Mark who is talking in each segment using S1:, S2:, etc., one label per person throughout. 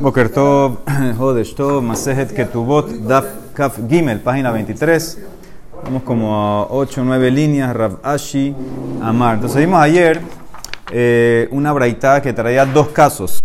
S1: Boker Tov, Hodesh Tov, Masejet Ketubot, Daf Kaf Gimel, página 23. Vamos como a 8 o 9 líneas, Rav Ashi, Amar. Entonces vimos ayer eh, una braita que traía dos casos.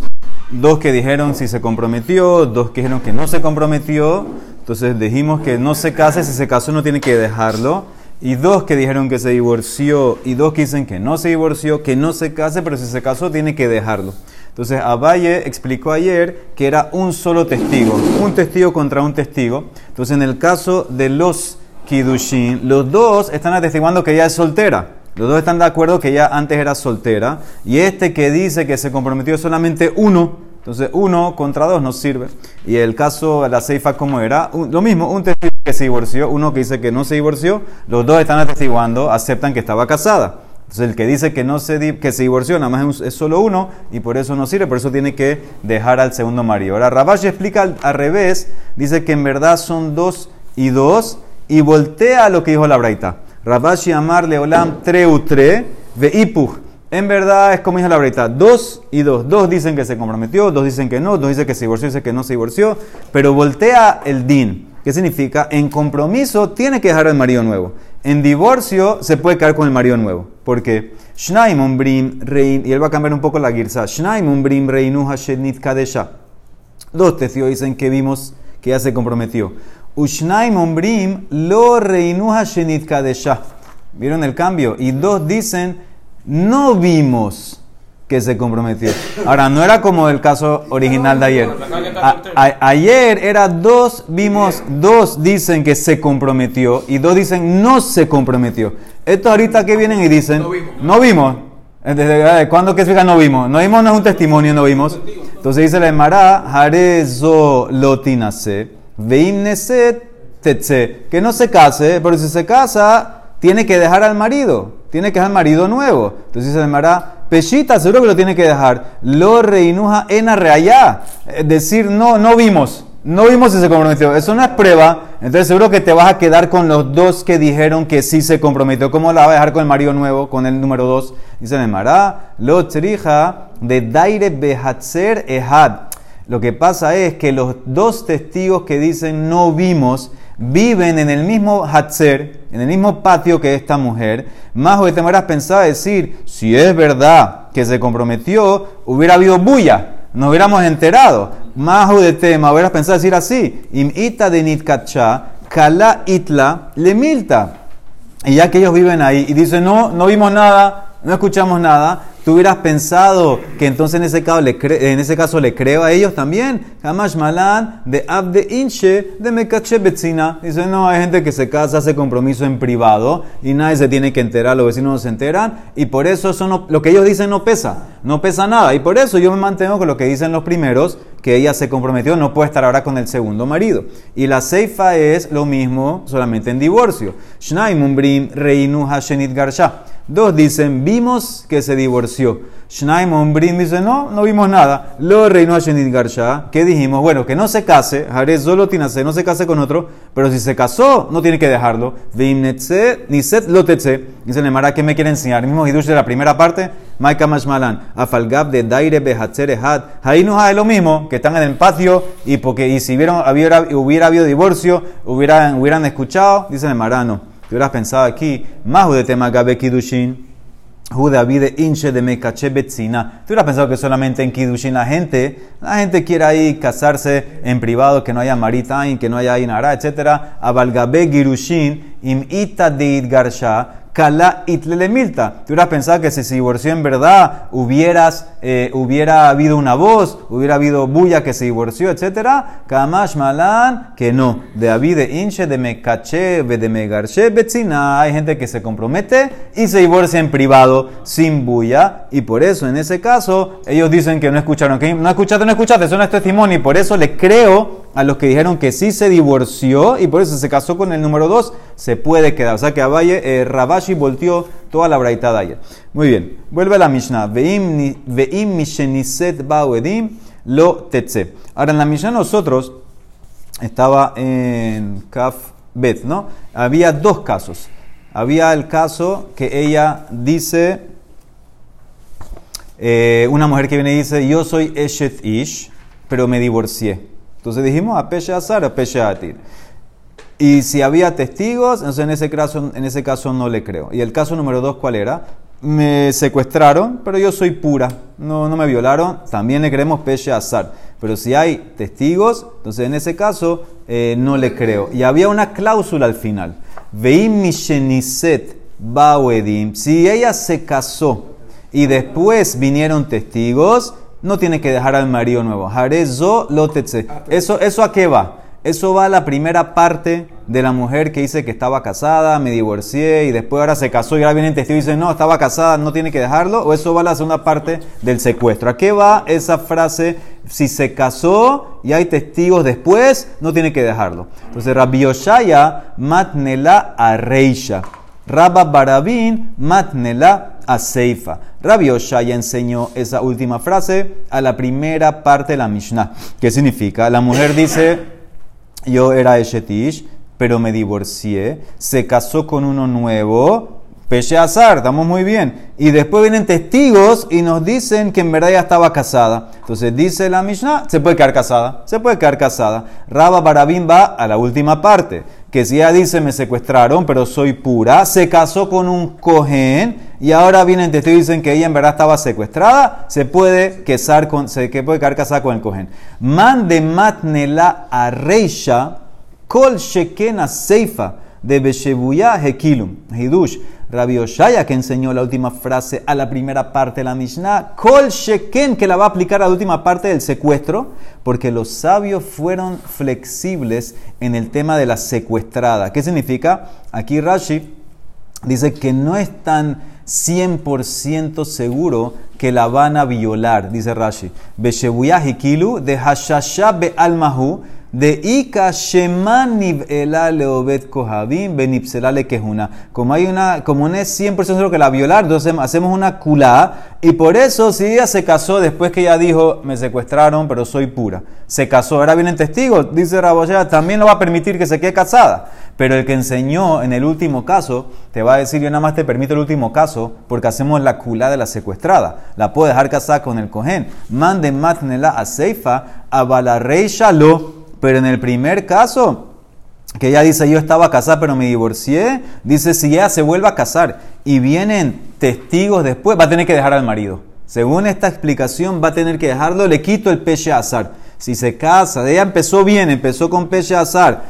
S1: Dos que dijeron si se comprometió, dos que dijeron que no se comprometió. Entonces dijimos que no se case, si se casó no tiene que dejarlo. Y dos que dijeron que se divorció y dos que dicen que no se divorció, que no se case, pero si se casó tiene que dejarlo. Entonces Abaye explicó ayer que era un solo testigo, un testigo contra un testigo. Entonces en el caso de los Kidushin, los dos están atestiguando que ella es soltera. Los dos están de acuerdo que ella antes era soltera. Y este que dice que se comprometió solamente uno, entonces uno contra dos no sirve. Y el caso de la Seifa, ¿cómo era? lo mismo, un testigo que se divorció, uno que dice que no se divorció, los dos están atestiguando, aceptan que estaba casada. Entonces el que dice que no se, que se divorció, nada más es solo uno y por eso no sirve, por eso tiene que dejar al segundo marido. Ahora Rabash explica al, revés, dice que en verdad son dos y dos y voltea lo que dijo la Braita. Rabashi amar leolam treutre ve ipuj. En verdad es como dijo la Braita, dos y dos. Dos dicen que se comprometió, dos dicen que no, dos dicen que se divorció, dicen que no se divorció, pero voltea el din. ¿Qué significa? En compromiso tiene que dejar al marido nuevo. En divorcio se puede quedar con el marido nuevo. Porque Shnaim umbrim rein, y él va a cambiar un poco la girsa. Shnaim umbrim reinu hashenit kadesha. Dos testigos dicen que vimos que ya se comprometió. Ushnaim umbrim lo reinu hashenit kadesha. ¿Vieron el cambio? Y dos dicen no vimos que se comprometió. Ahora, no era como el caso original de ayer. ayer era dos, vimos, dos dicen que se comprometió y dos dicen no se comprometió. Esto ahorita que vienen y dicen, no vimos. ¿Desde cuándo que significa no vimos? No vimos no es un testimonio, no vimos. Entonces dice la Emara, Jarezo lotinase, veimneset tetse, que no se case, pero si se casa, tiene que dejar al marido, tiene que dejar al marido nuevo. Entonces dice la Emara, Peshita, seguro que lo tiene que dejar. Lo reinuja en reallá. Es decir, no, no vimos. No vimos si se comprometió. Eso no es prueba. Entonces seguro que te vas a quedar con los dos que dijeron que sí se comprometió. ¿Cómo la va a dejar con el marido nuevo, con el número dos? Dice Nemara, lo trija de Daire Behatzer Ehad. Lo que pasa es que los dos testigos que dicen no vimos viven en el mismo Hatzer, en el mismo patio que esta mujer, más de te habrás pensado decir, si es verdad que se comprometió, hubiera habido bulla, nos hubiéramos enterado. Más de tema, hubieras pensado decir así, im ita de nitkacha, kala itla le milta. Y ya que ellos viven ahí y dicen, no, no vimos nada, no escuchamos nada, ¿Tú hubieras pensado que entonces en ese caso le, en ese caso le creo a ellos también? Hamash Malan de Abde Inche de Mekache Betzina. Dice, no, hay gente que se casa, hace compromiso en privado y nadie se tiene que enterar, los vecinos no se enteran y por eso eso lo que ellos dicen no pesa, no pesa nada. Y por eso yo me mantengo con lo que dicen los primeros, que ella se comprometió, no puede estar ahora con el segundo marido. Y la ceifa es lo mismo, solamente en divorcio. Reinu hashenit garsha. Dos dicen, vimos que se divorció. Shnaim Ombrim dice, no, no vimos nada. Lo reinó a Shenit Garsha. ¿Qué dijimos? Bueno, que no se case. Jarez solo tinase, no se case con otro. Pero si se casó, no tiene que dejarlo. Veimnetse, niset lotetse. Dice Nemara, ¿qué me quiere enseñar? El mismo Hidush de la primera parte. Maika Mashmalan. Afalgab de Daire Behatzer Ehad. No es lo mismo, que están en el patio. Y, porque, y si hubiera, hubiera habido divorcio, hubieran, hubieran escuchado. Dice Nemara, no. Tú hubieras pensado aquí, Mahu de tema Gabe Kidushin, David Inche de Mekache Betzina. Tú hubieras pensado que solamente en Kidushin la gente, la gente quiere ahí casarse en privado, que no haya maritain, que no haya inara, etc. Abalgabe Girushin, im ita de Garsha, Kala milta. Tú hubieras pensado que si se divorció en verdad, hubieras, eh, hubiera habido una voz, hubiera habido bulla que se divorció, etc. Kamash malan, que no. De Abide inche, de Mekache, de Megarche, Betzina. Hay gente que se compromete y se divorcia en privado, sin bulla. Y por eso, en ese caso, ellos dicen que no escucharon. Que no escuchaste, no escuchaste, eso no es testimonio. Y por eso les creo a los que dijeron que sí se divorció y por eso se casó con el número 2, se puede quedar. O sea que Abaye, eh, Rabashi volteó toda la braita de ayer. Muy bien, vuelve a la Mishnah. Veim misheniset bauedim lo tetse. Ahora en la Mishnah nosotros, estaba en Kaf Bet, ¿no? Había dos casos. Había el caso que ella dice, eh, una mujer que viene y dice, yo soy Eshet Ish, pero me divorcié. Entonces dijimos a Pesha Azar, a Pesha Atir. Y si había testigos, entonces en ese, caso, en ese caso no le creo. Y el caso número dos, ¿cuál era? Me secuestraron, pero yo soy pura. No, no me violaron. También le creemos Pesha Azar. Pero si hay testigos, entonces en ese caso eh, no le creo. Y había una cláusula al final. Veim misheniset bawedim. Si ella se casó y después vinieron testigos, no tiene que dejar al marido nuevo. Harezo lotetse. Eso, ¿Eso a qué va? Eso va a la primera parte de la mujer que dice que estaba casada, me divorcié y después ahora se casó y ahora viene el testigo y dice no, estaba casada, no tiene que dejarlo. O eso va a la segunda parte del secuestro. ¿A qué va esa frase? Si se casó y hay testigos después, no tiene que dejarlo. Entonces, Rabbi Yoshaya matnela a Reisha. Rabba Barabin matnela a Seifa. Rabbi Oshaya enseñó esa última frase a la primera parte de la Mishnah. ¿Qué significa? La mujer dice, yo era Eshetish, pero me divorcié, se casó con uno nuevo, Peche Azar, estamos muy bien. Y después vienen testigos y nos dicen que en verdad ya estaba casada. Entonces dice la Mishnah, se puede quedar casada, se puede quedar casada. Rabba Barabin va a la última parte que si ella dice me secuestraron, pero soy pura, se casó con un cohen y ahora vienen testigos y dicen que ella en verdad estaba secuestrada, se puede casar con, se puede quedar casada con el cohen. Mande matnela a reisha kol shekena seifa de Beshebuya Hekilum, Hidush. Rabbi Oshaya, que enseñó la última frase a la primera parte de la Mishnah, Kol Sheken, que la va a aplicar a la última parte del secuestro, porque los sabios fueron flexibles en el tema de la secuestrada. ¿Qué significa? Aquí Rashi dice que no es tan 100% seguro que la van a violar, dice Rashi. Beshebuya de Hashasha Be Almahu de Ika Shemaniv Elale Obed Kohabim Benipselale Kehuna. Como hay una, como no es 100% seguro que la violar, entonces hacemos una culá. Y por eso, si ella se casó después que ella dijo, me secuestraron, pero soy pura, se casó, ahora vienen testigos, dice Raboya, también lo va a permitir que se quede casada. Pero el que enseñó en el último caso, te va a decir, yo nada más te permito el último caso, porque hacemos la culá de la secuestrada. La puedo dejar casada con el cohen. Mande matnela a Seifa, a Balarrey Shalo pero en el primer caso, que ella dice yo estaba casada pero me divorcié, dice si ella se vuelve a casar y vienen testigos después, va a tener que dejar al marido. Según esta explicación, va a tener que dejarlo, le quito el peche azar. Si se casa, ella empezó bien, empezó con peche azar,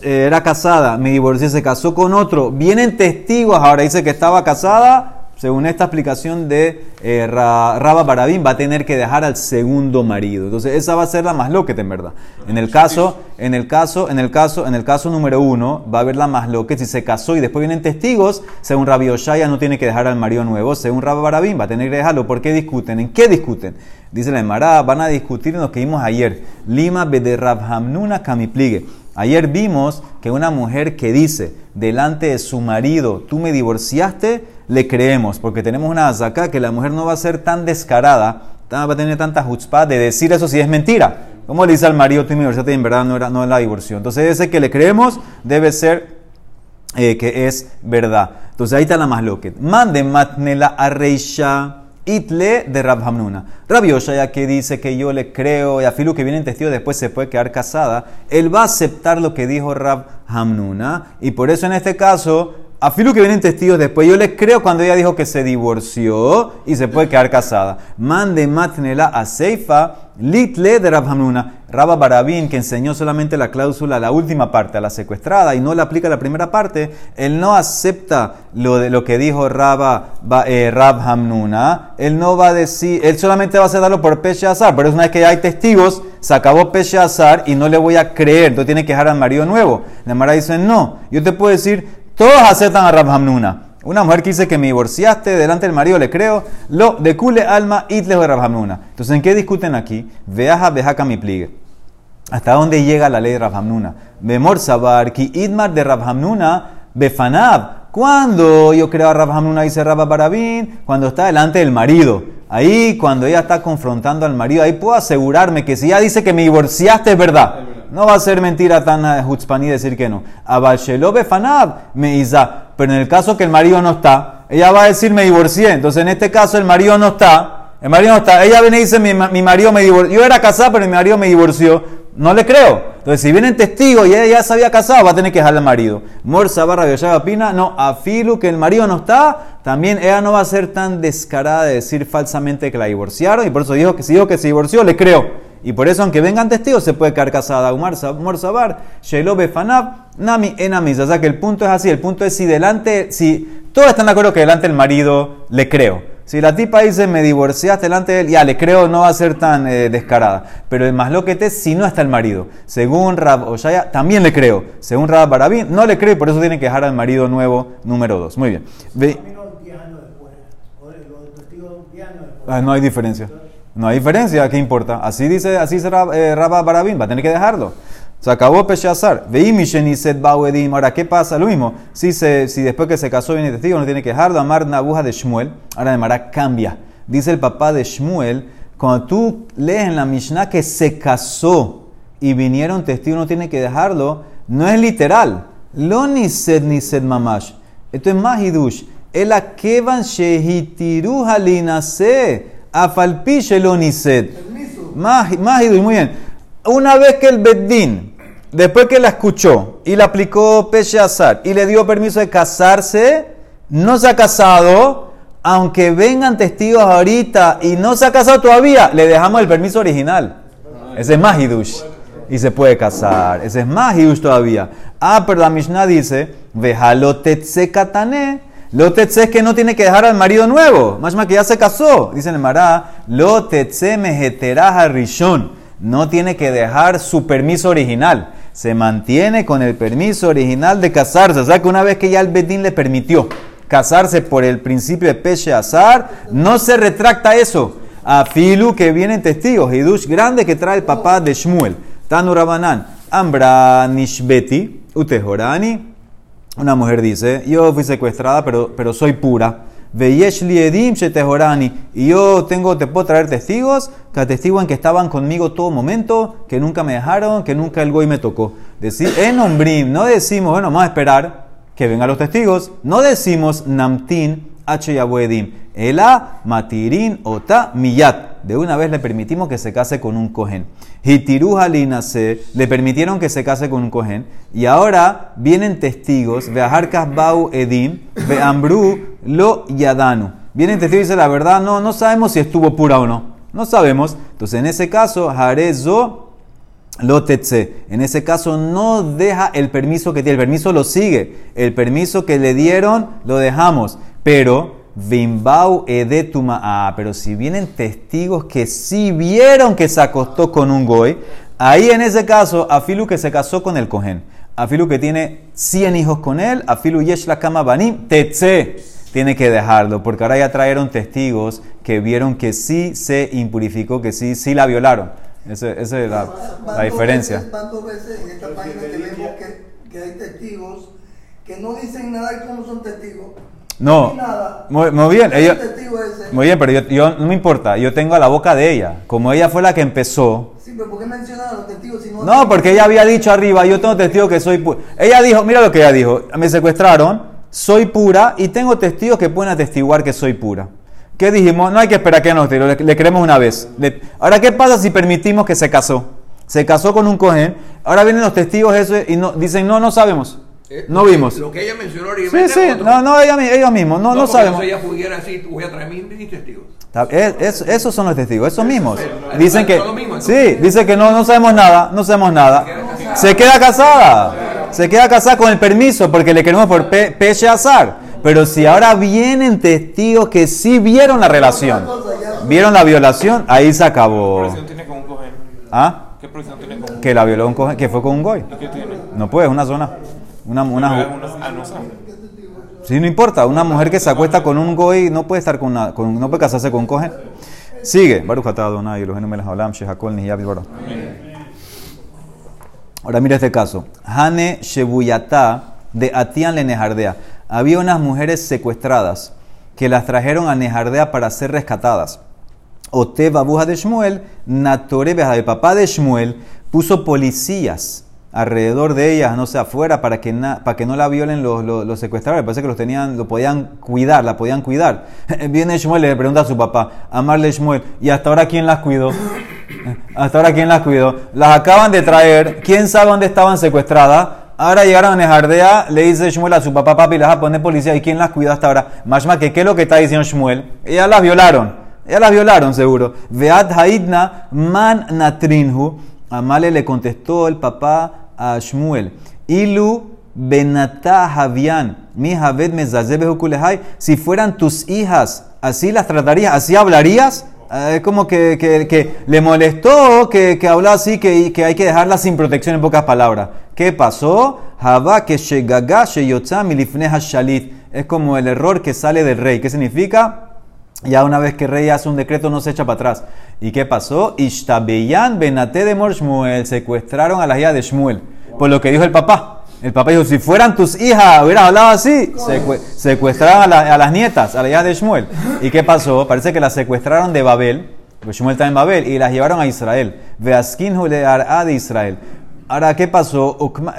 S1: era casada, me divorcié, se casó con otro, vienen testigos, ahora dice que estaba casada, según esta explicación de eh, Rabba Barabín, va a tener que dejar al segundo marido. Entonces, esa va a ser la más loqueta, en verdad. En el caso, en el caso, en el caso, en el caso número uno, va a haber la más loqueta. Si se casó y después vienen testigos, según Rabbi Oshaya no tiene que dejar al marido nuevo. Según Rabba Barabín, va a tener que dejarlo. ¿Por qué discuten? ¿En qué discuten? Dice la Emara, van a discutir en lo que vimos ayer. Lima de Rabhamnuna Kamipligue. Ayer vimos que una mujer que dice delante de su marido, tú me divorciaste, le creemos, porque tenemos una acá que la mujer no va a ser tan descarada, va a tener tanta chutzpah de decir eso si es mentira. ¿Cómo le dice al marido, tú divorciaste en verdad no era, no la divorcio? Entonces ese que le creemos debe ser eh, que es verdad. Entonces ahí está la más loca. Mande matnela a reisha itle de Rabhamnuna. Rabbi ya que dice que yo le creo y a Filu que viene en testigo después se puede quedar casada, él va a aceptar lo que dijo Rab Hamnuna y por eso en este caso a Filu que vienen testigos después, yo les creo cuando ella dijo que se divorció y se puede quedar casada. Mande matnela a Seifa, litle de Rabhamnuna. Rabba Barabín, que enseñó solamente la cláusula, la última parte, a la secuestrada, y no le aplica la primera parte, él no acepta lo, de, lo que dijo Rabba, eh. Él no va a decir, él solamente va a darlo por Peche Azar, pero es una vez que ya hay testigos, se acabó Peche Azar y no le voy a creer, entonces tiene que dejar al marido nuevo. La Mara dice, no, yo te puedo decir, todos aceptan a Rabhamnuna. Una mujer que dice que me divorciaste delante del marido, le creo. Lo de cule alma itle de Rabhamnuna. Entonces, ¿en qué discuten aquí? Veaja, vejaca mi pligue. ¿Hasta dónde llega la ley de Rabhamnuna? Memor sabar ki idmar de Rabhamnuna befanab. ¿Cuándo yo creo a Rabhamnuna, dice Rabba? Cuando está delante del marido. Ahí, cuando ella está confrontando al marido, ahí puedo asegurarme que si ella dice que me divorciaste, es verdad. No va a ser mentira tan y eh, decir que no. Abalshelobe fanab me isa. Pero en el caso que el marido no está, ella va a decir me divorcié. Entonces en este caso el marido no está. El marido no está. Ella viene y dice, mi, marido me divorció. Yo era casada, pero mi marido me divorció. No le creo. Entonces, si vienen testigos y ella ya se había casado, va a tener que dejarle al marido. Morsa barra Yoshaba Pina, no, afilu que el marido no está, también ella no va a ser tan descarada de decir falsamente que la divorciaron. Y por eso dijo que si dijo que se divorció, le creo. Y por eso, aunque vengan testigos, se puede quedar casada. Umar Sabar, Shelo Befanab, Nami Enamis. O sea que el punto es así: el punto es si delante, si todos están de acuerdo que delante el marido le creo. Si la tipa dice me divorciaste delante de él, ya le creo, no va a ser tan eh, descarada. Pero el más lo que te si no está el marido. Según Rab Oshaya, también le creo. Según Rab Barabín, no le creo y por eso tiene que dejar al marido nuevo número dos. Muy bien. Ah, no hay diferencia. No hay diferencia, ¿qué importa? Así dice, así dice eh, Rabba Barabín, va a tener que dejarlo. Se acabó Bauedim. Ahora, ¿qué pasa? Lo mismo. Si, se, si después que se casó viene testigo, no tiene que dejarlo. Amar Nabuja de Shmuel. Ahora de Mara cambia. Dice el papá de Shmuel, cuando tú lees en la Mishnah que se casó y vinieron testigos, no tiene que dejarlo. No es literal. Lo ni set ni set mamash. Esto es más hidush. El akevan shehitiru halinase. Afalpiche lo ni set. Más, más hidush. Muy bien. Una vez que el Beddin Después que la escuchó y la aplicó Peche Azar y le dio permiso de casarse, no se ha casado, aunque vengan testigos ahorita y no se ha casado todavía, le dejamos el permiso original. Ese es más hidush. Y se puede casar. Ese es más hidush todavía. Ah, pero la Mishnah dice, lo katane. Lo tetse es que no tiene que dejar al marido nuevo. Más que ya se casó. Dice el Mará, lo tetse mejeteraja rishon. No tiene que dejar su permiso original se mantiene con el permiso original de casarse. O sea que una vez que ya el Bedín le permitió casarse por el principio de Peche Azar, no se retracta eso. A Filu que vienen testigos, Hidush grande que trae el papá de Shmuel, Tanu Rabanan, Ambra Nishbeti, Utehorani. Una mujer dice: Yo fui secuestrada, pero, pero soy pura. Y yo tengo, te puedo traer testigos que atestiguan que estaban conmigo todo momento, que nunca me dejaron, que nunca el goy me tocó. Decir, en ombrim, no decimos, bueno, vamos a esperar que vengan los testigos. No decimos namtin h. Ela matirin ota miyat. De una vez le permitimos que se case con un cohen. Hitiruja se le permitieron que se case con un cohen. Y ahora vienen testigos, Beaharkas Bau Edim, Beambru Lo Yadanu. Vienen testigos y dicen la verdad, no, no sabemos si estuvo pura o no. No sabemos. Entonces en ese caso, Harezo Lo. En ese caso no deja el permiso que tiene. El permiso lo sigue. El permiso que le dieron lo dejamos. Pero Vimbau edetuma. Ah, pero si vienen testigos que sí vieron que se acostó con un goy, ahí en ese caso, Afilu que se casó con el cohen, Afilu que tiene 100 hijos con él, Afilu yesh la kama banim, tetse, tiene que dejarlo, porque ahora ya trajeron testigos que vieron que sí se impurificó, que sí, sí la violaron. Esa, es la, la diferencia.
S2: veces en esta página tenemos que, que hay testigos que no dicen nada y cómo son testigos?
S1: No, muy, bien, muy bien, pero yo, no me importa, yo tengo a la boca de ella, como ella fue la que empezó.
S2: Sí, pero ¿por qué a los testigos si no?
S1: No, porque ella había dicho arriba, yo tengo testigos que soy pura. Ella dijo, mira lo que ella dijo, me secuestraron, soy pura y tengo testigos que pueden atestiguar que soy pura. ¿Qué dijimos? No hay que esperar que nos le, le queremos una vez. ahora, ¿qué pasa si permitimos que se casó? Se casó con un cohen, ahora vienen los testigos eso y no, dicen, no, no sabemos. Eh, no vimos.
S3: Lo que ella mencionó ahorita.
S1: Sí, sí, no, no, ella, ellos mismos, no, no, no sabemos.
S3: ella pudiera decir, voy a traer mis, testigos.
S1: Es, esos son los testigos, esos mismos. Dicen que, sí, dice que no, no sabemos nada, no sabemos nada. Se queda casada, se queda casada con el permiso porque le queremos por peche azar. Pero si ahora vienen testigos que sí vieron la relación, vieron la violación, ahí se acabó. ¿Qué tiene con un ¿Ah? ¿Qué tiene con un Que la violó un cogen, que fue con un goy. ¿Qué tiene? No puede, es una zona. Una, una, sí, no importa. Una mujer que se acuesta con un goy no puede estar con, una, con no puede casarse con un cogen. Sigue. Baruch Adonai, los Ahora mira este caso. Hane Shebuyatá de Atian le Nejardea. Había unas mujeres secuestradas que las trajeron a Nejardea para ser rescatadas. Ote Babuja de Shmuel, Natore de papá de Shmuel, puso policías alrededor de ellas, no sé, afuera, para que, na- para que no la violen los, los, los secuestradores. Parece que los tenían, lo podían cuidar, la podían cuidar. Viene Shmuel y le pregunta a su papá, amarle Shmuel, ¿y hasta ahora quién las cuidó? Hasta ahora quién las cuidó. Las acaban de traer, ¿quién sabe dónde estaban secuestradas? Ahora llegaron a Nejardea, le dice Shmuel a su papá, papi, las va a poner policía. ¿Y quién las cuidó hasta ahora? Mashma, que qué es lo que está diciendo Shmuel? Ellas las violaron. Ellas las violaron, seguro. Vead haidna man natrinhu. Amale le contestó el papá a Shmuel. Ilu benata havian. Mi javed. Si fueran tus hijas, así las tratarías, así hablarías. Eh, Es como que, que- le molestó que, que así, que, que hay que dejarla sin protección en pocas palabras. ¿Qué pasó? Que. Es como el error que sale del rey. ¿Qué significa? Ya una vez que rey hace un decreto no se echa para atrás. ¿Y qué pasó? Ishtabeyan benate de Mor Shmuel. Secuestraron a las hijas de Shmuel. Por lo que dijo el papá. El papá dijo, si fueran tus hijas, hubieras hablado así. Secue- secuestraron a, la- las nietas, a las hijas de Shmuel. ¿Y qué pasó? Parece que las secuestraron de Babel. Porque Shmuel está en Babel. Y las llevaron a Israel. Veaskin le a de Israel. Ahora, ¿qué pasó?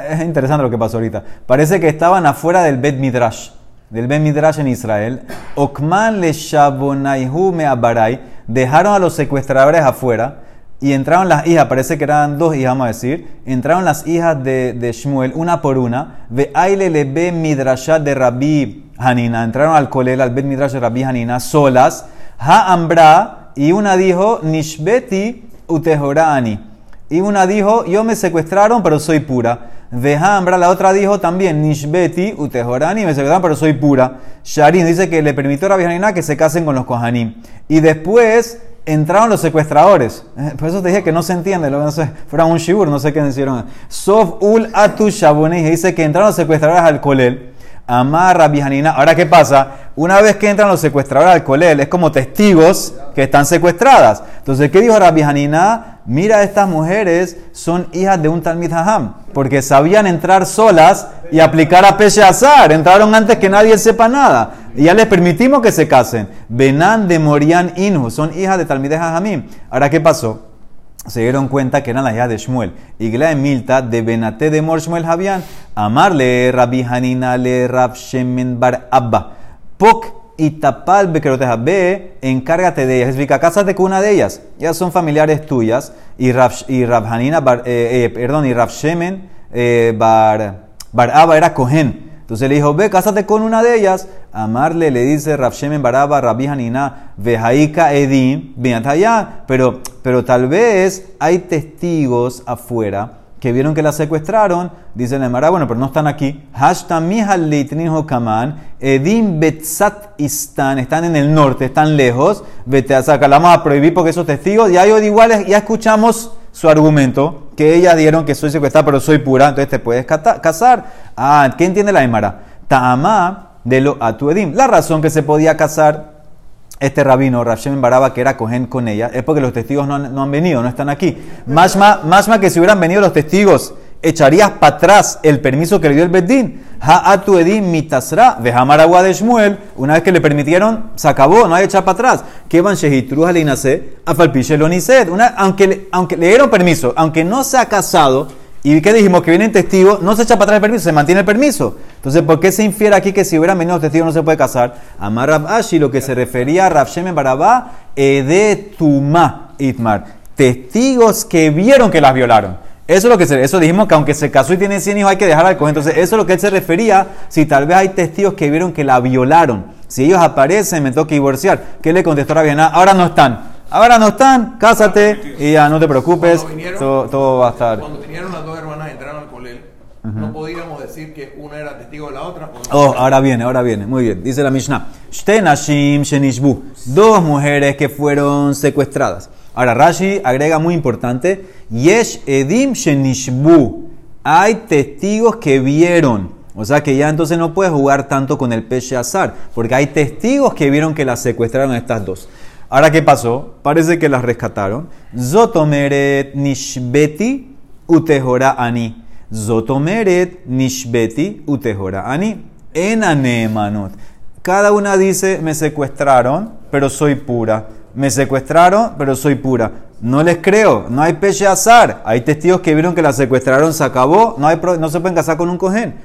S1: Es interesante lo que pasó ahorita. Parece que estaban afuera del Bet Midrash del Ben Midrash en Israel, Okman le Shabonaihu me abarai, dejaron a los secuestradores afuera y entraron las hijas, parece que eran dos hijas, vamos a decir, entraron las hijas de, de Shmuel, una por una, ve aile le be Midrashat de Rabbi Hanina, entraron al kolel, al Ben Midrash de Rabbi Hanina, solas, ha ambra, y una dijo, Nishbeti utehorani. Y una dijo, yo me secuestraron, pero soy pura. Vejambra, la otra dijo también, Nishbeti, Utehorani, me secuestraron, pero soy pura. Sharin dice que le permitió a Rabbi Hanina que se casen con los Kohanim. Y después entraron los secuestradores. Eh, Por eso te dije que no se entiende, lo- no sé, fuera un shibur, no sé qué hicieron. Sof ul atu dice que entraron los secuestradores al kolel. Amar Rabbi Hanina. Ahora, ¿qué pasa? Una vez que entran los secuestradores al colel, es como testigos que están secuestradas. Entonces, ¿qué dijo Rabbi Hanina? Mira, estas mujeres son hijas de un Talmid Haham, porque sabían entrar solas y aplicar a Peshe Azar. Entraron antes que nadie sepa nada. Y ya les permitimos que se casen. Benan de Morian Inhu, son hijas de Talmid Hamim. Ahora, ¿qué pasó? se dieron cuenta que eran las hijas de Shmuel. Igla Milta de Benate de Mor Shmuel Javian. Amarle Rabbi Hanina le Rab Shemen Bar Abba. Pok y tapal bekeroteja. Ve, encárgate de ellas. Explica, cásate con una de ellas. Ellas son familiares tuyas. Y Rab, y Hanina, eh, eh, perdón, y Rab Shemen eh, Bar, Bar Abba era Cohen. Entonces le dijo, ve, cásate con una de ellas. Amarle le dice Rav Shemen Baraba, Rabbi Hanina, Vejaika Edim, allá. Pero, pero tal vez hay testigos afuera que vieron que la secuestraron. Dice la Emara, bueno, pero no están aquí. Kaman, Edim Betzat Istan, están en el norte, están lejos. Vete a sacar, la vamos a prohibir porque esos testigos, ya ellos iguales, ya escuchamos su argumento, que ellas dieron que soy secuestrada, pero soy pura, entonces te puedes casar. Ah, ¿qué entiende la Emara? De lo atuedim. La razón que se podía casar este rabino, Rashem Baraba, que era cogen con ella, es porque los testigos no han, no han venido, no están aquí. Más más que si hubieran venido los testigos, echarías para atrás el permiso que le dio el Bedín. Ha atu edim mitasra, vejamar agua de Shmuel, una vez que le permitieron, se acabó, no hay echar para atrás. Que van shehitru halinase, afalpiche aunque, aunque le dieron permiso, aunque no se ha casado, ¿Y qué dijimos? Que vienen testigos, no se echa para atrás el permiso, se mantiene el permiso. Entonces, ¿por qué se infiere aquí que si hubieran venido los testigos no se puede casar? Amar Rab Ashi, lo que se refería a Rab Shemen Barabá, Ede Tuma Itmar. Testigos que vieron que las violaron. Eso es lo que eso dijimos que aunque se casó y tiene 100 hijos hay que dejar al coger. Entonces, eso es lo que él se refería si tal vez hay testigos que vieron que la violaron. Si ellos aparecen, me toca divorciar. ¿Qué le contestó Rabbi Haná? Ahora no están. Ahora no están, cásate y ya no te preocupes,
S3: vinieron-
S1: todo, todo va a estar.
S3: Cuando vinieron las dos hermanas a entrar al colel, no podíamos decir que una era testigo de la otra. o.
S1: Oh, ahora viene, ahora viene. Muy bien. Dice la Mishnah. Dos mujeres que fueron secuestradas. Ahora Rashi agrega muy importante. Yesh edim shenishbu. Hay testigos que vieron. O sea que ya entonces no puedes jugar tanto con el peche azar. Porque hay testigos que vieron que las secuestraron a estas dos. Ahora, ¿qué pasó? Parece que las rescataron. Zotomeret nishbeti utehora ani. Zotomeret nishbeti utehora ani. En anemanot. Cada una dice, me secuestraron, pero soy pura. me secuestraron, pero soy pura. No les creo, no hay peche azar. Hay testigos que vieron que la secuestraron, se acabó, no, hay no se pueden casar con un cohen.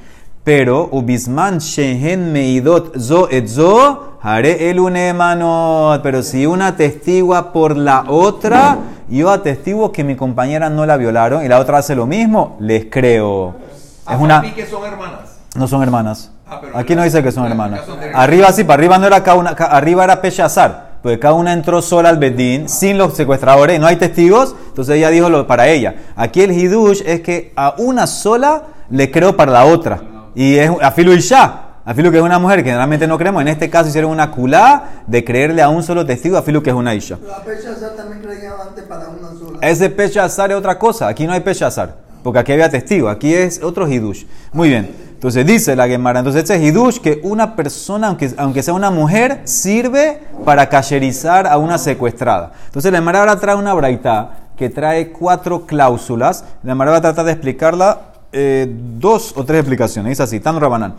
S1: Pero, ubisman shehen meidot zo et zo, haré el unemanot. Pero si una testigua por la otra, yo atestigo que mi compañera no la violaron y la otra hace lo mismo, les creo. Es
S3: A
S1: una,
S3: que son hermanas.
S1: no son hermanas.
S3: Ah,
S1: Aquí no dice que son hermanas. Arriba sí, para arriba no era cada una, arriba era peche azar. Porque cada una entró sola al bedín, sin los secuestradores, no hay testigos, entonces ella dijo lo para ella. Aquí el hidush es que a una sola le creo para la otra. Y es afilu isha, afilu que es una mujer que generalmente no creemos. En este caso hicieron una culá de creerle a un solo testigo, afilu que es una isha.
S2: La pecha azar también creía antes para una sola.
S1: Ese peche azar es otra cosa. Aquí no hay peche azar. Porque aquí había testigo. Aquí es otro hidush. Muy bien. Entonces dice la Gemara. Entonces este es hidush que una persona, aunque, aunque sea una mujer, sirve para cacherizar a una secuestrada. Entonces la Gemara ahora trae una braita que trae cuatro cláusulas. La Gemara va a tratar de explicarla eh, dos o tres explicaciones. Dice así, Tan Rabanán.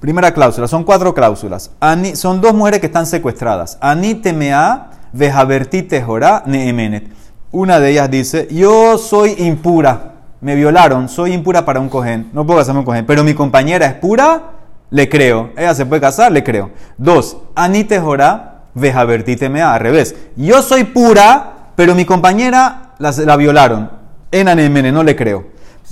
S1: Primera cláusula, son cuatro cláusulas. Ani- son dos mujeres que están secuestradas. Ani temea vejaverti tejorá neemenet. Una de ellas dice, yo soy impura, me violaron, soy impura para un cojén, no puedo casarme un cojén, pero mi compañera es pura, le creo. Ella se puede casar, le creo. Dos, ani tejorá vejaverti temea, al revés. Yo soy pura, pero mi compañera la, la violaron. En anemene, no le creo.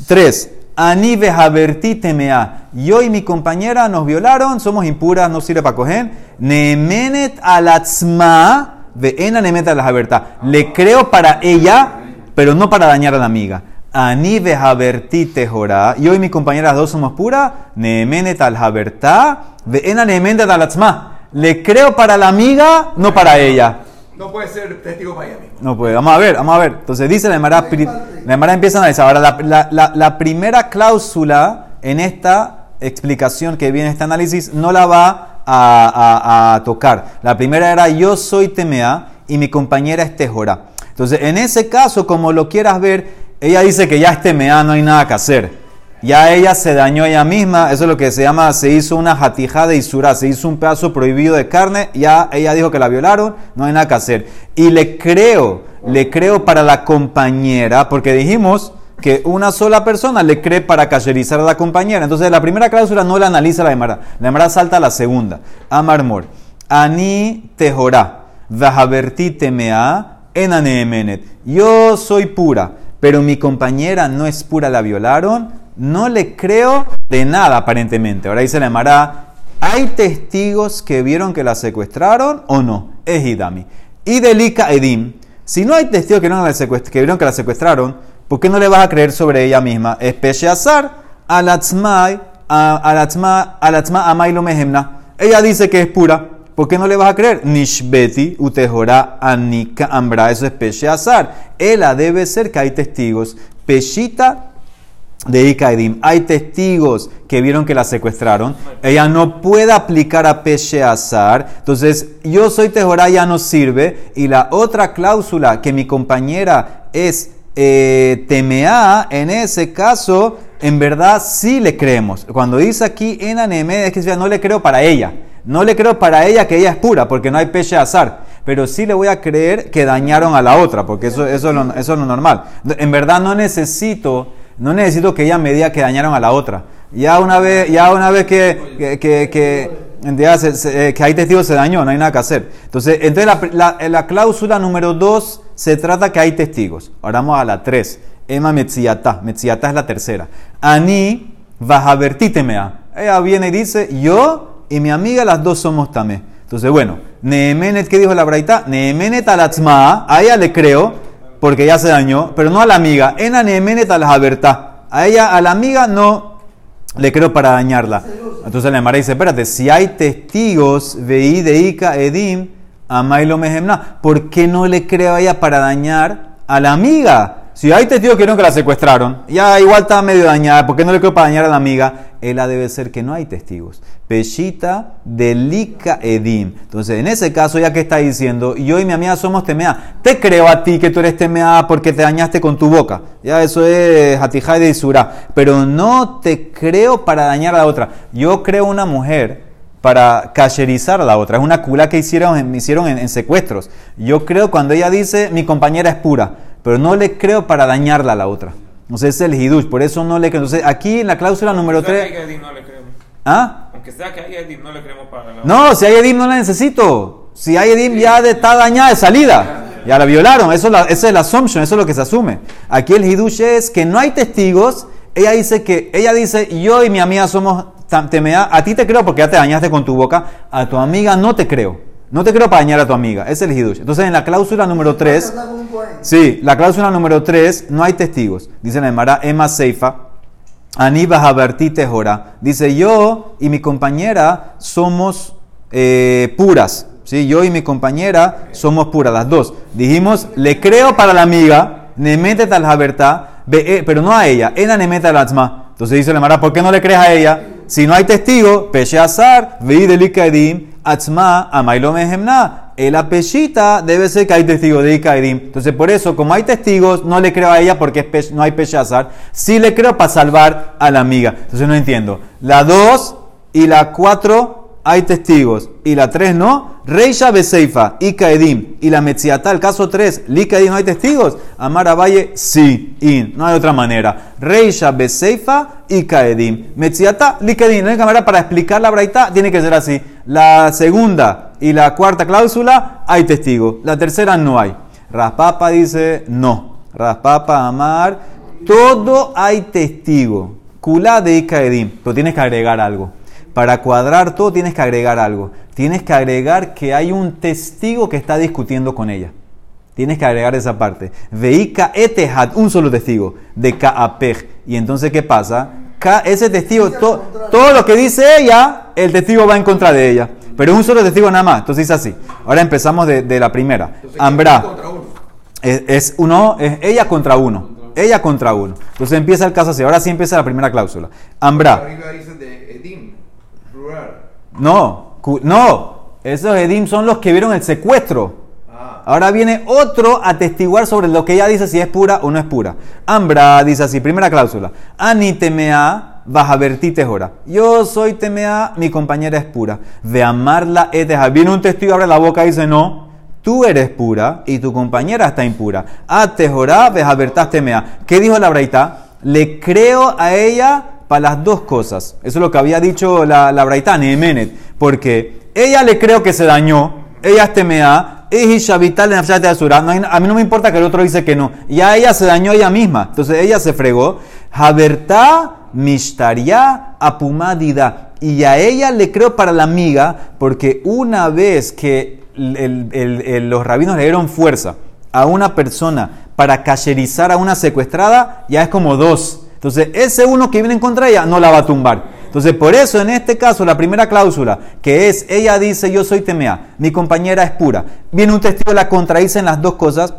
S1: Tres, Ani vejaverti temea. Yo y mi compañera nos violaron, somos impuras, no sirve para coger. Nemenet alatzma ve ena nemenet alajaberta. Le creo para ella, pero no para dañar a la amiga. Ani vejaverti tejorá. Yo y mi compañera las dos somos puras. Nemenet aljaberta ve ena nemenet alatzma. Le creo para la amiga, no para ella.
S3: No puede ser testigo para ella misma.
S1: No puede. Vamos a ver, vamos a ver. Entonces dice la Emara, la Emara empieza a analizar. Ahora, la, la- primera cláusula en esta explicación que viene este análisis no la va a tocar. La primera era yo soy Temea y mi compañera es Tejora. Entonces, en ese caso, como lo quieras ver, ella dice que ya es Temea, no hay nada que hacer. Ya ella se dañó ella misma, eso es lo que se llama, se hizo una jatija de Isura, se hizo un pedazo prohibido de carne, ya ella dijo que la violaron, no hay nada que hacer. Y le creo, le creo para la compañera, porque dijimos que una sola persona le cree para cacherizar a la compañera. Entonces la primera cláusula no la analiza la Emara, la Emara salta a la segunda. Amarmor, ani tejorá, vahaberti temea, enaneemenet. Yo soy pura, pero mi compañera no es pura, la violaron. No le creo de nada aparentemente. Ahora dice la Emara, ¿hay testigos que vieron que la secuestraron o no? Es Hidami. Y delika Edim, si no hay testigos que vieron, que vieron que la secuestraron, ¿por qué no le vas a creer sobre ella misma? Especheazar alatzmai, alatzma, alatzma amai lo mehemna. Ella dice que es pura. ¿Por qué no le vas a creer? Nishbeti utejora anika ambra. Eso es pecheazar. Ella debe ser que hay testigos. Peshita de Ikaedim. Hay testigos que vieron que la secuestraron. Ella no puede aplicar a Pesheazar. Entonces, yo soy Tejorá, ya no sirve. Y la otra cláusula, que mi compañera es eh, Temea, en ese caso, en verdad sí le creemos. Cuando dice aquí en Aneme, es que no le creo para ella. No le creo para ella que ella es pura, porque no hay Pesheazar pero sí le voy a creer que dañaron a la otra, porque eso, eso, es, eso es lo normal. En verdad no necesito, no necesito que ella me diga que dañaron a la otra. Ya una vez, ya una vez que, que, que, que, se- eh, que hay testigos se dañó, no hay nada que hacer. Entonces, entonces la, la- la cláusula número dos se trata que hay testigos. Ahora vamos a la tres. Emma Metziata. Metziata es la tercera. Ani Vajavertitemea. Ella viene y dice, yo y mi amiga las dos somos tamé. Entonces, bueno, Neemenet, ¿qué dijo la braita? Neemenet alatzma, a ella le creo, porque ya se dañó, pero no a la amiga. Ena Neemenet al A ella, a la amiga, no le creo para dañarla. Entonces la Emara dice, espérate, si hay testigos, de Ica Edim, Amailo Mehemna, ¿por qué no le creo a ella para dañar a la amiga? Si hay testigos que que la secuestraron, ya igual está medio dañada, ¿por qué no le creo para dañar a la amiga? Ella debe ser que no hay testigos. Peshita delika edim. Entonces, en ese caso, ya que está diciendo, yo y mi amiga somos temea, te creo a ti que tú eres temea porque te dañaste con tu boca. Ya eso es hatijá de isura. Pero no te creo para dañar a la otra. Yo creo una mujer para cacherizar a la otra. Es una cula que hicieron, hicieron en, en secuestros. Yo creo cuando ella dice mi compañera es pura, pero no le creo para dañarla a la otra. Entonces es el hidush, por eso no le creo. Entonces aquí en la cláusula número
S4: Aunque sea
S1: 3...
S4: que hay Edim, no le creemos.
S1: ¿Ah?
S4: Aunque sea que hay Edim, no le creemos para la
S1: No, si hay Edim no la necesito. Si hay Edim ya de- está dañada de salida. Ya la violaron. Eso es la, esa es la assumption, eso es lo que se asume. Aquí el hidush es que no hay testigos. Ella dice que, ella dice, yo y mi amiga somos temea. A ti te creo porque ya te dañaste con tu boca. A tu amiga no te creo. No te creo para dañar a tu amiga. Es el hidush. Entonces en la cláusula número 3...
S2: Casar con un cohen.
S1: Sí, la cláusula número 3, no hay testigos. Dice la Emara, Emma Seifa, Aníbal Haberti Tejora. Dice, yo y mi compañera somos eh, puras. ¿sí? Yo y mi compañera somos puras, las dos. Dijimos, le creo para la amiga, Nemetet al Habertá, ve- eh, pero no a ella, Ena Atzma. Entonces dice la Emara, ¿por qué no le crees a ella? Si no hay testigo, Peshe Azar, Vei Delikaedim, Atzma, Amailo Mehemna. El apeshita debe ser que hay testigo de Ikaidim. Entonces, por eso, como hay testigos, no le creo a ella porque no hay Peshazar. Sí le creo para salvar a la amiga. Entonces, no entiendo. La 2 y la 4 hay testigos. Y la 3 no. Reisha Beseifa, Ikaedim. Y la Metziatá, el caso 3, Likaedim, no hay testigos. Amara Valle, sí. In. No hay otra manera. Reisha Beseifa, Ikaedim. Metziatá, Likaedim. La única manera para explicar la braita tiene que ser así. La segunda y la cuarta cláusula hay testigos. La tercera no hay. Raspapa dice no. Raspapa, Amar. Todo hay testigo. Kulá de Ikaedim. Pero tienes que agregar algo. Para cuadrar todo tienes que agregar algo. Tienes que agregar que hay un testigo que está discutiendo con ella. Tienes que agregar esa parte. Veika etehad, un solo testigo, de Kaapej. Y entonces, ¿qué pasa? Ka- ese testigo, to- todo lo que dice ella, el testigo va en contra de ella. Pero es un solo testigo nada más. Entonces dice así. Ahora empezamos de, de la primera.
S3: Entonces,
S1: Ambra. Es, es uno, es ella contra uno. Ella contra uno. Entonces empieza el caso así. Ahora sí empieza la primera cláusula. Ambra.
S3: Arriba dice de
S1: No, cu- no. Esos Edim son los que vieron el secuestro.
S3: Ah,
S1: Ahora viene otro a testiguar sobre lo que ella dice si es pura o no es pura. Ambra dice así, primera cláusula. Ani temea bajaverti tejora. Yo soy temea, mi compañera es pura. De amarla eteja. Viene un testigo, abre la boca y dice no. Tú eres pura y tu compañera está impura. A tejora bejavertas temea. ¿Qué dijo la braita? Le creo a ella para las dos cosas. Eso es lo que había dicho la, la braita, Nehemenet. Porque ella le creo que se dañó, ella es temea, es Shavital en Afshat Asura. A mí no me importa que el otro dice que no. Ya ella se dañó ella misma. Entonces ella se fregó. Habertá Mishtaria Apumadida. Y a ella le creo para la amiga, porque una vez que los rabinos le dieron fuerza a una persona para cacherizar a una secuestrada, ya es como dos. Entonces, ese uno que viene en contra ella no la va a tumbar. Entonces, por eso en este caso, la primera cláusula, que es, ella dice, yo soy temea, mi compañera es pura, viene un testigo, la contradice en las dos cosas,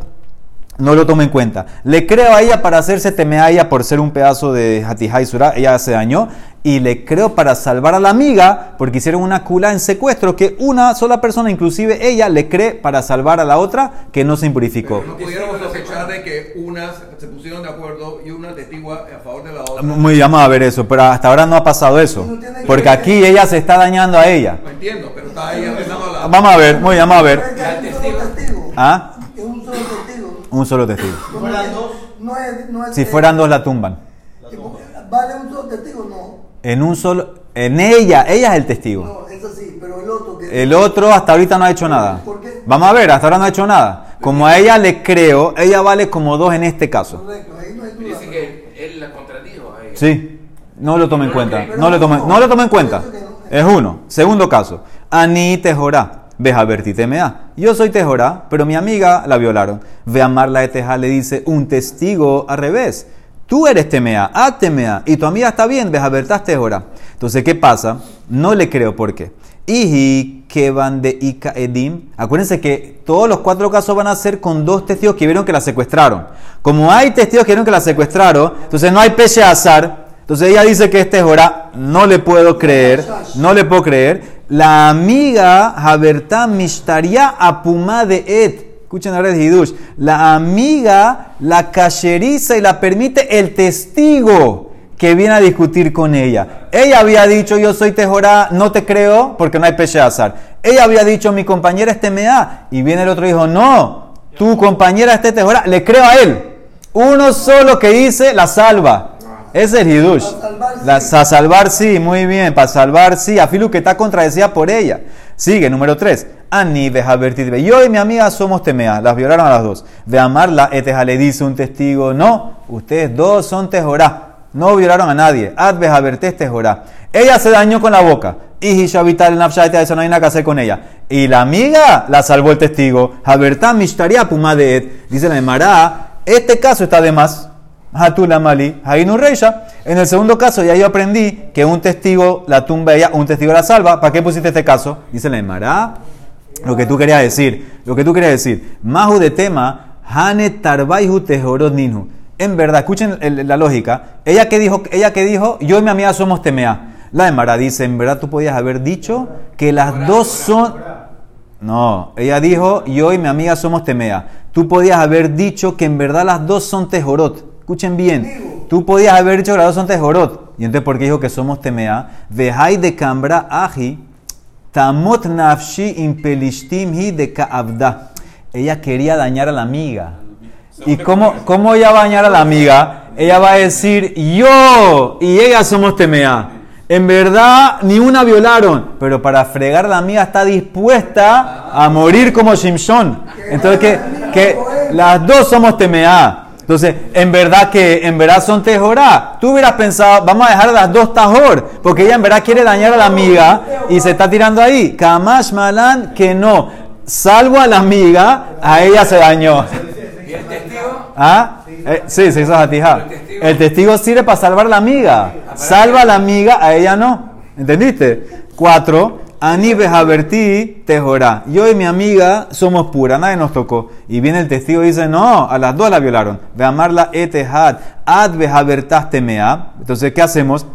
S1: no lo toma en cuenta. Le creo a ella para hacerse temea a ella por ser un pedazo de Hatijai Surah, ella se dañó, y le creo para salvar a la amiga, porque hicieron una cula en secuestro, que una sola persona, inclusive ella, le cree para salvar a la otra que no se impurificó.
S3: no pudiéramos sospechar de que unas se pusieron de acuerdo y una testigua a favor de la otra.
S1: Muy llamado a ver eso, pero hasta ahora no ha pasado eso. Porque aquí ella se está dañando a ella.
S3: Lo entiendo, pero está ahí empezando a la.
S1: Vamos a ver, muy llamado a ver.
S2: Es que hay un solo testigo.
S1: ¿Ah?
S2: Un solo testigo. No es, no es
S1: Si fueran dos la tumban.
S2: ¿Vale un solo testigo? No.
S1: En un solo. En ella, ella es el testigo.
S2: No, es así, pero el otro que.
S1: El otro hasta ahorita no ha hecho nada.
S2: ¿Por qué?
S1: Vamos a ver, hasta ahora no ha hecho nada. Como a ella le creo, ella vale como dos en este caso.
S2: Correcto, ahí no hay duda.
S4: Dice que él la contradijo a ella.
S1: Sí, no lo tome en cuenta. No lo tome, no lo tome en cuenta. Es uno. Segundo caso. Ani Tejorá. Ve a ver temea. Yo soy Tejorá, pero mi amiga la violaron. Ve a Marla de Teja le dice un testigo al revés. Tú eres temea, a temea, y tu amiga está bien, ver Tejorá. Entonces, ¿qué pasa? No le creo por qué. Iji que van de Ika Edim. Acuérdense que todos los cuatro casos van a ser con dos testigos que vieron que la secuestraron. Como hay testigos que vieron que la secuestraron, entonces no hay peche azar. Entonces ella dice que este es Jorá, no le puedo creer, no le puedo creer. La amiga Habertá Mishtaria Apumá de Et. Escuchen ahora el Hidush. La amiga la cacheriza y la permite el testigo que viene a discutir con ella. Ella había dicho, yo soy Tejorá, no te creo porque no hay peche azar. Ella había dicho, mi compañera es Temea. Y viene el otro y dijo, no, tu compañera es Tejorá, le creo a él. Uno solo que dice, la salva. Es el Hidush.
S2: Para salvar, sí.
S1: Salvar, sí, muy bien. Para salvar, sí. Afilu que está contradecida por ella. Sigue, número 3. Ani Bejabertit. Yo y mi amiga somos Temea. Las violaron a las dos. De amarla, Eteja le dice un testigo. No, ustedes dos son Tejorá. No violaron a nadie. Ad Bejabertés Tejorá. Ella se dañó con la boca. Y Hishavital Nafshaita, eso no hay nada que hacer con ella. Y la amiga la salvó el testigo. Habertá Mishtaria Puma de Et. Dice la Emara, este caso está de más. Hatula Mali, Hainu Reisha. En el segundo caso, ya yo aprendí que un testigo la tumba ella, un testigo la salva. ¿Para qué pusiste este caso? Dice la Emara. Lo que tú querías decir, lo que tú querías decir. Mahu de tema, Hane Tarbaihu. En verdad, escuchen la lógica. Ella que dijo, ella que dijo, yo y mi amiga somos Temea. La Emara dice, en verdad tú podías haber dicho que las dos son. No, ella dijo, yo y mi amiga somos Temea. Tú podías haber dicho que en verdad las dos son Tejorot. Escuchen bien. Tú podías haber dicho que las dos son Tejorot. Y entonces, ¿por qué dijo que somos Temea? Vejai de Cambra Aji, Tamot Nafshi Impelishtim Hi de Kaabda. Ella quería dañar a la amiga. ¿Y cómo, cómo ella va a dañar a la amiga? Ella va a decir, yo y ella somos Temea. En verdad, ni una violaron, pero para fregar la amiga está dispuesta a morir como Shimshon. Entonces, que, que las dos somos Temea. Entonces, en verdad que en verdad son Tejorá. Tú hubieras pensado, vamos a dejar a las dos Tajor, porque ella en verdad quiere dañar a la amiga y se está tirando ahí. Kamash Malan, que no. Salvo a la amiga, a ella se dañó.
S4: ¿Y el testigo?
S1: ¿Ah? Eh, sí, se hizo jatija. El testigo sirve para salvar a la amiga. Salva a la amiga, a ella no. ¿Entendiste? Cuatro. Ani bejavertí tejorá. Yo y mi amiga somos puras, nadie nos tocó. Y viene el testigo y dice, no, a las dos la violaron. Ve amarla etehad. Ad bejavertás temea. Entonces, ¿qué hacemos?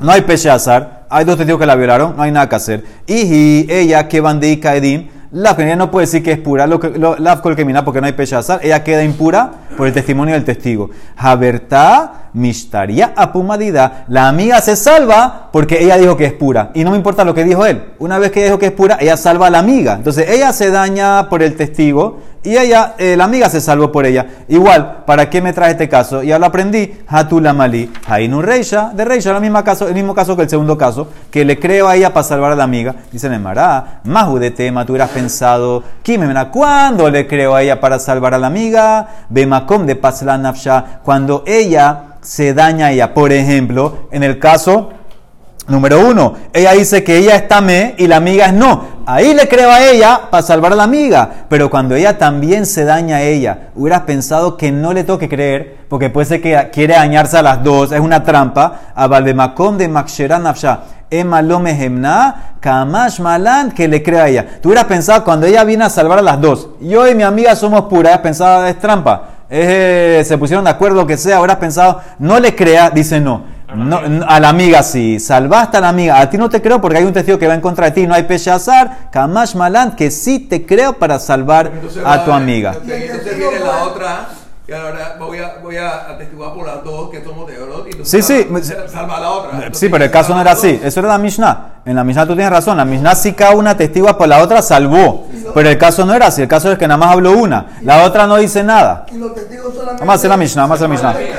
S1: No hay azar, hay dos testigos que la violaron, no hay nada que hacer. Y ella que bandei kaedim, la ella no puede decir que es pura, lo la porque no hay azar, ella queda impura por el testimonio del testigo. Habertá mishtaria apumadida, la amiga se salva porque ella dijo que es pura y no me importa lo que dijo él. Una vez que dijo que es pura, ella salva a la amiga. Entonces ella se daña por el testigo y ella, eh, la amiga se salvó por ella. Igual, ¿para qué me trae este caso? Ya lo aprendí. Hatula Mali, Hainu Reisha, de Reisha, el mismo caso, el mismo caso que el segundo caso, que le creo a ella para salvar a la amiga. Dice Nemara, Mahu de tema, tú hubieras pensado, Kimemena, ¿cuándo le creo a ella para salvar a la amiga? Bemakom de Pasla Nafsha, cuando ella se daña ella. Por ejemplo, en el caso Número uno, ella dice que ella es tamé y la amiga es no. Ahí le creo a ella para salvar a la amiga. Pero cuando ella también se daña a ella, hubieras pensado que no le toque creer, porque puede ser que quiere dañarse a las dos, es una trampa. A Valdemacom de Makshera Nafsha. Emma Lome Gemna, Kamash Malan, que le crea a ella. Tú hubieras pensado cuando ella viene a salvar a las dos. Yo y mi amiga somos puras, pensaba es trampa. Eh, se pusieron de acuerdo, lo que sea. Hubieras pensado, no le crea, dice no. No, no, a la amiga sí, salvaste a la amiga. A ti no te creo porque hay un testigo que va en contra de ti. No hay peche azar. Kamash Malan, que sí te creo para salvar
S3: Entonces
S1: a tu amiga.
S3: Viene la otra, ahora voy a, voy a atestiguar por las dos que somos de Orot y
S1: Sí, sí.
S3: salva, la otra. Entonces,
S1: Sí, pero el caso no era así. Eso era la Mishnah. En la Mishnah tú tienes razón. La Mishnah sí cada una testigua por la otra salvó. Pero el caso no era así. El caso es que nada más habló una. La otra no dice nada.
S2: Y los testigos solamente.
S1: Vamos a hacer la Mishnah, vamos a hacer la Mishnah.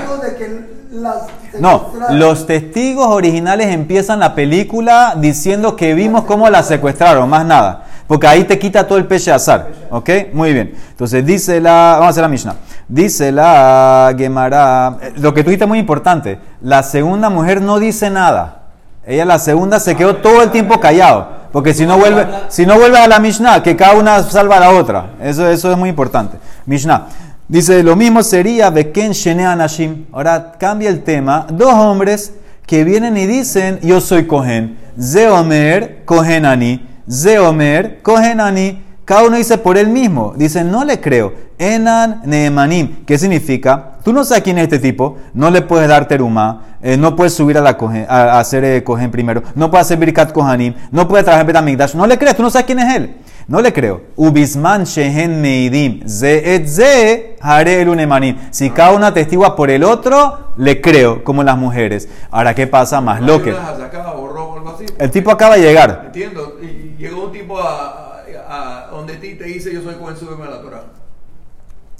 S2: las
S1: No, los testigos originales empiezan la película diciendo que vimos cómo la secuestraron, más nada. Porque ahí te quita todo el peche azar. ¿Ok? Muy bien. Entonces dice la. Vamos a hacer la Mishnah. Dice la Gemara. eh, Lo que tú dijiste es muy importante. La segunda mujer no dice nada. Ella, la segunda, se quedó todo el tiempo callado. Porque si no vuelve, si no vuelve a la Mishnah, que cada una salva a la otra. Eso, eso es muy importante. Mishnah. Dice, lo mismo sería Beken Shene Anashim. Ahora cambia el tema. Dos hombres que vienen y dicen, yo soy Cohen. Zeomer, Cohenani. Zeomer, Cohenani. Cada uno dice por él mismo. Dice, no le creo. Enan Neemanim. ¿Qué significa? Tú no sabes quién es este tipo. No le puedes dar teruma. eh, no puedes subir a, la cohen- a, a hacer eh, Cohen primero. No puedes hacer Birkat Kohanim. No puedes trabajar en Betamigdash. No le crees. Tú no sabes quién es él. No le creo. Ubisman shehen meidim. Ze et ze hare el unemanim. Si cada uno atestigua por el otro, le creo, como las mujeres. Ahora, ¿qué pasa? Más lo que. El tipo acaba de llegar.
S3: Entiendo. Llegó un tipo a, a, donde ti te dice yo soy Cohen, súbeme a la Torah.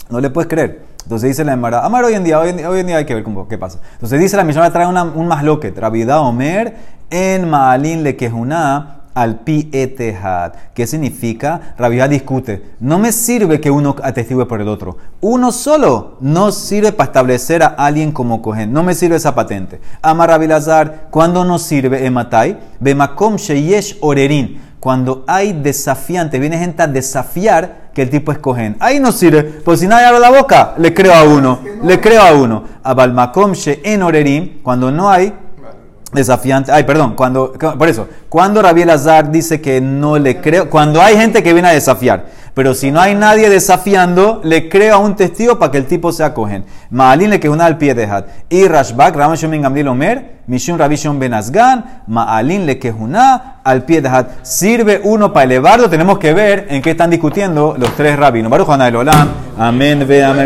S1: No le puedes creer. Entonces dice la Emara, Amar hoy en día, hoy en, día hay que ver cómo, qué pasa. Entonces dice la Mishnah, trae una, un masloquet, Rabida Omer, en Maalin le quejuná al pi etehad. ¿Qué significa? Rabida discute. No me sirve que uno atestigue por el otro. Uno solo no sirve para establecer a alguien como cogen. No me sirve esa patente. Amar Rabilazar, ¿cuándo no sirve ematai? Bemakom sheyesh orerin. Cuando hay desafiante, viene gente a desafiar que el tipo es cogen. Ahí no sirve. Pues si nadie abre la boca, le creo a uno. Le creo a uno. A Balmakom en orerin, cuando no hay desafiante. Ay, perdón, cuando, por eso, cuando Rabiel Azar dice que no le creo, cuando hay gente que viene a desafiar, pero si no hay nadie desafiando, le creo a un testigo para que el tipo sea cogen. Maalin le quejuna al pie de hat. Y Rashbak, Ramashon Ben Gamliel Omer, Mishun Rabishon Ben Azgan, Maalin le quejuna al pie de hat. Sirve uno para elevarlo, tenemos que ver en qué están discutiendo los tres rabinos. Baruch Olam, Amén, ve, amén.